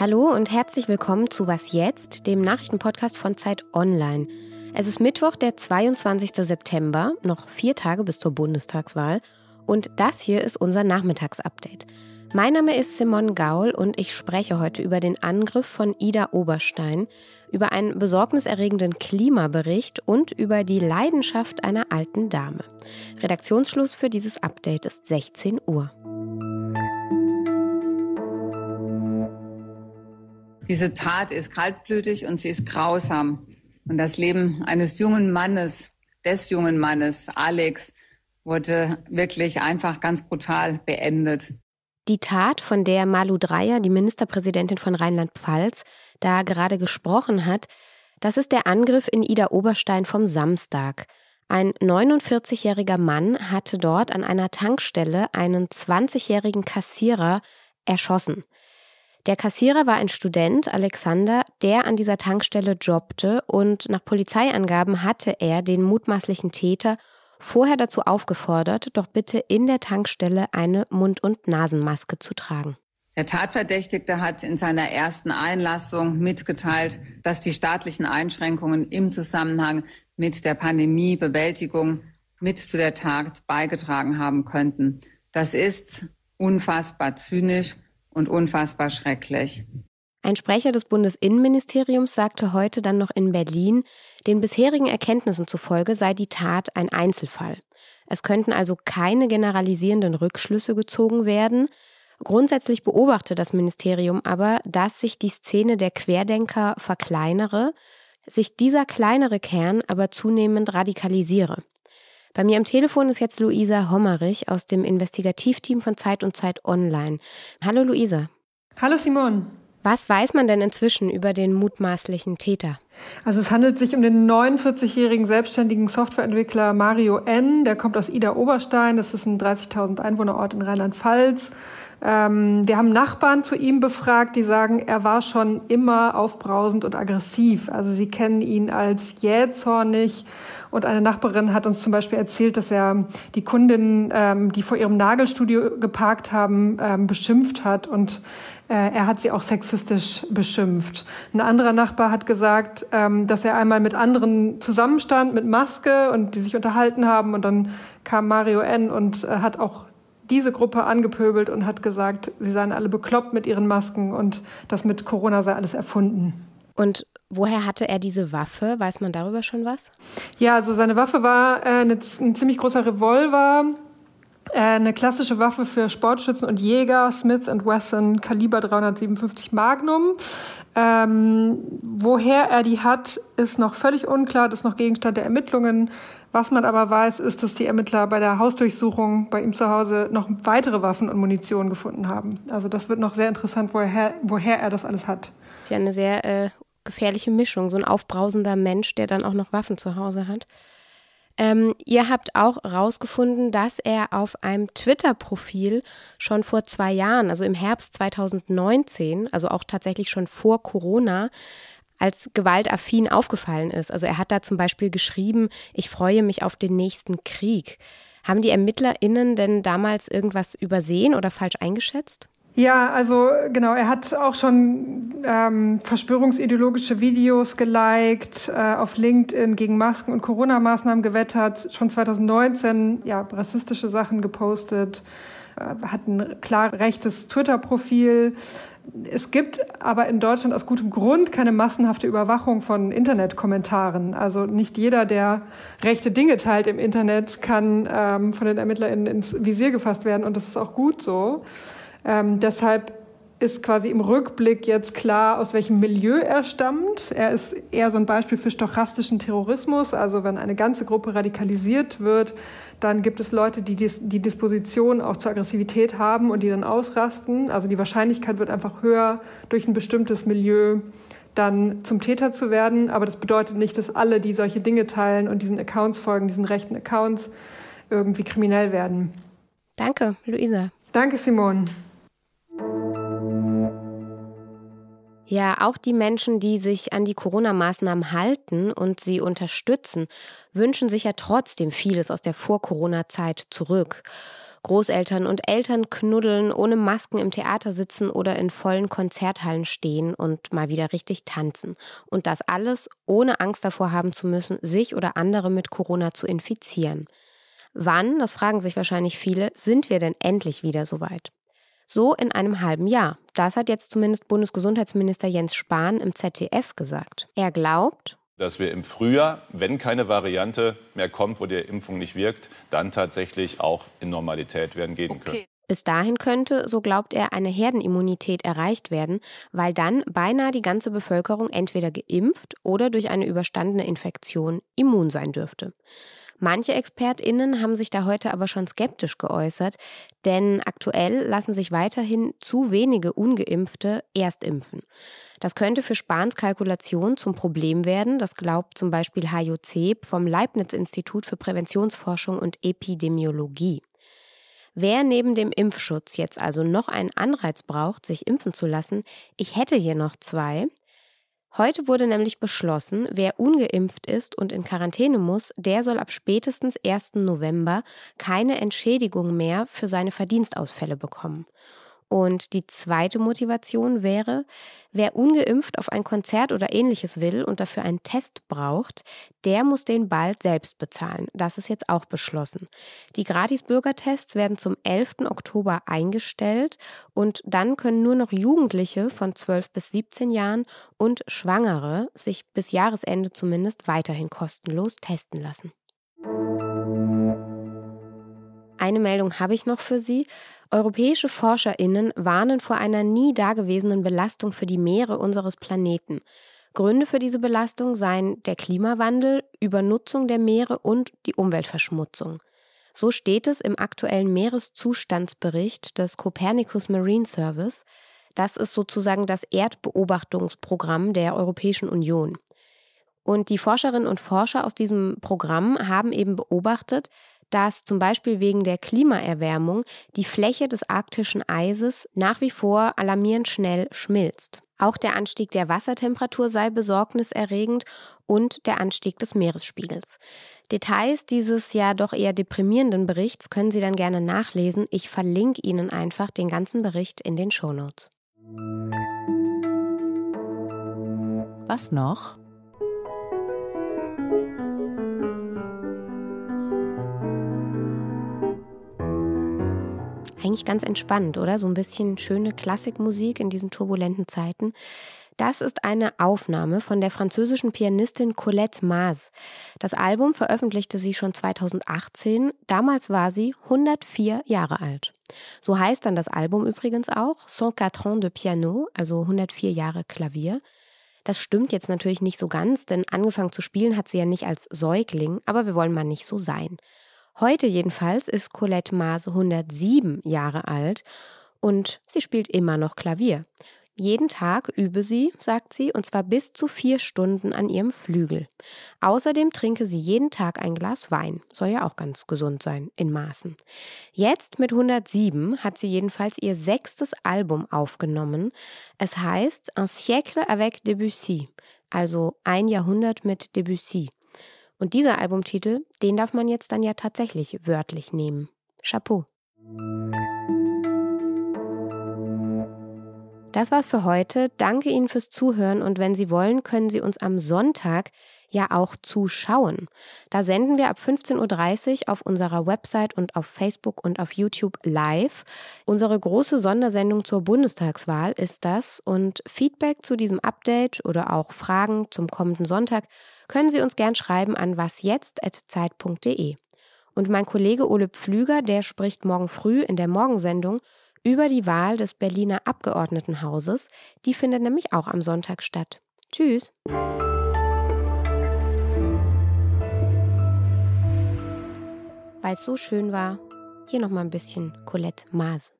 Hallo und herzlich willkommen zu Was jetzt, dem Nachrichtenpodcast von Zeit Online. Es ist Mittwoch, der 22. September, noch vier Tage bis zur Bundestagswahl. Und das hier ist unser Nachmittagsupdate. Mein Name ist Simon Gaul und ich spreche heute über den Angriff von Ida Oberstein, über einen besorgniserregenden Klimabericht und über die Leidenschaft einer alten Dame. Redaktionsschluss für dieses Update ist 16 Uhr. Diese Tat ist kaltblütig und sie ist grausam. Und das Leben eines jungen Mannes, des jungen Mannes, Alex, wurde wirklich einfach ganz brutal beendet. Die Tat, von der Malu Dreyer, die Ministerpräsidentin von Rheinland-Pfalz, da gerade gesprochen hat, das ist der Angriff in Ida Oberstein vom Samstag. Ein 49-jähriger Mann hatte dort an einer Tankstelle einen 20-jährigen Kassierer erschossen. Der Kassierer war ein Student, Alexander, der an dieser Tankstelle jobbte und nach Polizeiangaben hatte er den mutmaßlichen Täter vorher dazu aufgefordert, doch bitte in der Tankstelle eine Mund- und Nasenmaske zu tragen. Der Tatverdächtigte hat in seiner ersten Einlassung mitgeteilt, dass die staatlichen Einschränkungen im Zusammenhang mit der Pandemiebewältigung mit zu der Tat beigetragen haben könnten. Das ist unfassbar zynisch und unfassbar schrecklich. Ein Sprecher des Bundesinnenministeriums sagte heute dann noch in Berlin, den bisherigen Erkenntnissen zufolge sei die Tat ein Einzelfall. Es könnten also keine generalisierenden Rückschlüsse gezogen werden. Grundsätzlich beobachte das Ministerium aber, dass sich die Szene der Querdenker verkleinere, sich dieser kleinere Kern aber zunehmend radikalisiere. Bei mir am Telefon ist jetzt Luisa Hommerich aus dem Investigativteam von Zeit und Zeit Online. Hallo Luisa. Hallo Simon. Was weiß man denn inzwischen über den mutmaßlichen Täter? Also es handelt sich um den 49-jährigen selbstständigen Softwareentwickler Mario N. Der kommt aus Ida Oberstein. Das ist ein 30.000 Einwohnerort in Rheinland-Pfalz. Ähm, wir haben Nachbarn zu ihm befragt, die sagen, er war schon immer aufbrausend und aggressiv. Also sie kennen ihn als jähzornig. Und eine Nachbarin hat uns zum Beispiel erzählt, dass er die Kundinnen, ähm, die vor ihrem Nagelstudio geparkt haben, ähm, beschimpft hat und äh, er hat sie auch sexistisch beschimpft. Ein anderer Nachbar hat gesagt, ähm, dass er einmal mit anderen zusammenstand mit Maske und die sich unterhalten haben und dann kam Mario N. und äh, hat auch diese Gruppe angepöbelt und hat gesagt, sie seien alle bekloppt mit ihren Masken und das mit Corona sei alles erfunden. Und woher hatte er diese Waffe? Weiß man darüber schon was? Ja, also seine Waffe war äh, eine, ein ziemlich großer Revolver, äh, eine klassische Waffe für Sportschützen und Jäger, Smith Wesson Kaliber 357 Magnum. Ähm, woher er die hat, ist noch völlig unklar, das ist noch Gegenstand der Ermittlungen. Was man aber weiß, ist, dass die Ermittler bei der Hausdurchsuchung bei ihm zu Hause noch weitere Waffen und Munition gefunden haben. Also das wird noch sehr interessant, woher, woher er das alles hat. Das ist ja eine sehr äh, gefährliche Mischung, so ein aufbrausender Mensch, der dann auch noch Waffen zu Hause hat. Ähm, ihr habt auch herausgefunden, dass er auf einem Twitter-Profil schon vor zwei Jahren, also im Herbst 2019, also auch tatsächlich schon vor Corona, als gewaltaffin aufgefallen ist. Also er hat da zum Beispiel geschrieben, ich freue mich auf den nächsten Krieg. Haben die ErmittlerInnen denn damals irgendwas übersehen oder falsch eingeschätzt? Ja, also genau, er hat auch schon ähm, verschwörungsideologische Videos geliked, äh, auf LinkedIn gegen Masken und Corona-Maßnahmen gewettert, schon 2019 ja rassistische Sachen gepostet, hat ein klar rechtes Twitter-Profil. Es gibt aber in Deutschland aus gutem Grund keine massenhafte Überwachung von Internetkommentaren. Also nicht jeder, der rechte Dinge teilt im Internet, kann ähm, von den ErmittlerInnen ins Visier gefasst werden und das ist auch gut so. Ähm, deshalb ist quasi im Rückblick jetzt klar, aus welchem Milieu er stammt. Er ist eher so ein Beispiel für stochastischen Terrorismus. Also wenn eine ganze Gruppe radikalisiert wird, dann gibt es Leute, die die Disposition auch zur Aggressivität haben und die dann ausrasten. Also die Wahrscheinlichkeit wird einfach höher, durch ein bestimmtes Milieu dann zum Täter zu werden. Aber das bedeutet nicht, dass alle, die solche Dinge teilen und diesen Accounts folgen, diesen rechten Accounts, irgendwie kriminell werden. Danke, Luisa. Danke, Simone. Ja, auch die Menschen, die sich an die Corona-Maßnahmen halten und sie unterstützen, wünschen sich ja trotzdem vieles aus der Vor-Corona-Zeit zurück. Großeltern und Eltern knuddeln, ohne Masken im Theater sitzen oder in vollen Konzerthallen stehen und mal wieder richtig tanzen. Und das alles ohne Angst davor haben zu müssen, sich oder andere mit Corona zu infizieren. Wann, das fragen sich wahrscheinlich viele, sind wir denn endlich wieder so weit? So in einem halben Jahr. Das hat jetzt zumindest Bundesgesundheitsminister Jens Spahn im ZDF gesagt. Er glaubt, dass wir im Frühjahr, wenn keine Variante mehr kommt, wo die Impfung nicht wirkt, dann tatsächlich auch in Normalität werden gehen okay. können. Bis dahin könnte, so glaubt er, eine Herdenimmunität erreicht werden, weil dann beinahe die ganze Bevölkerung entweder geimpft oder durch eine überstandene Infektion immun sein dürfte. Manche Expertinnen haben sich da heute aber schon skeptisch geäußert, denn aktuell lassen sich weiterhin zu wenige ungeimpfte erst impfen. Das könnte für Spahns Kalkulation zum Problem werden, das glaubt zum Beispiel Hajo Zeb vom Leibniz-Institut für Präventionsforschung und Epidemiologie. Wer neben dem Impfschutz jetzt also noch einen Anreiz braucht, sich impfen zu lassen, ich hätte hier noch zwei. Heute wurde nämlich beschlossen, wer ungeimpft ist und in Quarantäne muss, der soll ab spätestens 1. November keine Entschädigung mehr für seine Verdienstausfälle bekommen. Und die zweite Motivation wäre, wer ungeimpft auf ein Konzert oder ähnliches will und dafür einen Test braucht, der muss den bald selbst bezahlen. Das ist jetzt auch beschlossen. Die Gratis-Bürgertests werden zum 11. Oktober eingestellt und dann können nur noch Jugendliche von 12 bis 17 Jahren und Schwangere sich bis Jahresende zumindest weiterhin kostenlos testen lassen. Eine Meldung habe ich noch für Sie. Europäische Forscherinnen warnen vor einer nie dagewesenen Belastung für die Meere unseres Planeten. Gründe für diese Belastung seien der Klimawandel, Übernutzung der Meere und die Umweltverschmutzung. So steht es im aktuellen Meereszustandsbericht des Copernicus Marine Service. Das ist sozusagen das Erdbeobachtungsprogramm der Europäischen Union. Und die Forscherinnen und Forscher aus diesem Programm haben eben beobachtet, dass zum Beispiel wegen der Klimaerwärmung die Fläche des arktischen Eises nach wie vor alarmierend schnell schmilzt. Auch der Anstieg der Wassertemperatur sei besorgniserregend und der Anstieg des Meeresspiegels. Details dieses ja doch eher deprimierenden Berichts können Sie dann gerne nachlesen. Ich verlinke Ihnen einfach den ganzen Bericht in den Shownotes. Was noch? Eigentlich ganz entspannt, oder? So ein bisschen schöne Klassikmusik in diesen turbulenten Zeiten. Das ist eine Aufnahme von der französischen Pianistin Colette Maas. Das Album veröffentlichte sie schon 2018. Damals war sie 104 Jahre alt. So heißt dann das Album übrigens auch, 104 ans de piano, also 104 Jahre Klavier. Das stimmt jetzt natürlich nicht so ganz, denn angefangen zu spielen hat sie ja nicht als Säugling, aber wir wollen mal nicht so sein. Heute jedenfalls ist Colette Maas 107 Jahre alt und sie spielt immer noch Klavier. Jeden Tag übe sie, sagt sie, und zwar bis zu vier Stunden an ihrem Flügel. Außerdem trinke sie jeden Tag ein Glas Wein. Soll ja auch ganz gesund sein, in Maßen. Jetzt mit 107 hat sie jedenfalls ihr sechstes Album aufgenommen. Es heißt Un siècle avec Debussy, also ein Jahrhundert mit Debussy. Und dieser Albumtitel, den darf man jetzt dann ja tatsächlich wörtlich nehmen. Chapeau. Das war's für heute. Danke Ihnen fürs Zuhören und wenn Sie wollen, können Sie uns am Sonntag ja auch zuschauen. Da senden wir ab 15.30 Uhr auf unserer Website und auf Facebook und auf YouTube live. Unsere große Sondersendung zur Bundestagswahl ist das und Feedback zu diesem Update oder auch Fragen zum kommenden Sonntag können Sie uns gern schreiben an wasjetzt.zeit.de. Und mein Kollege Ole Pflüger, der spricht morgen früh in der Morgensendung über die Wahl des Berliner Abgeordnetenhauses. Die findet nämlich auch am Sonntag statt. Tschüss. Weil es so schön war, hier nochmal ein bisschen Colette Maas.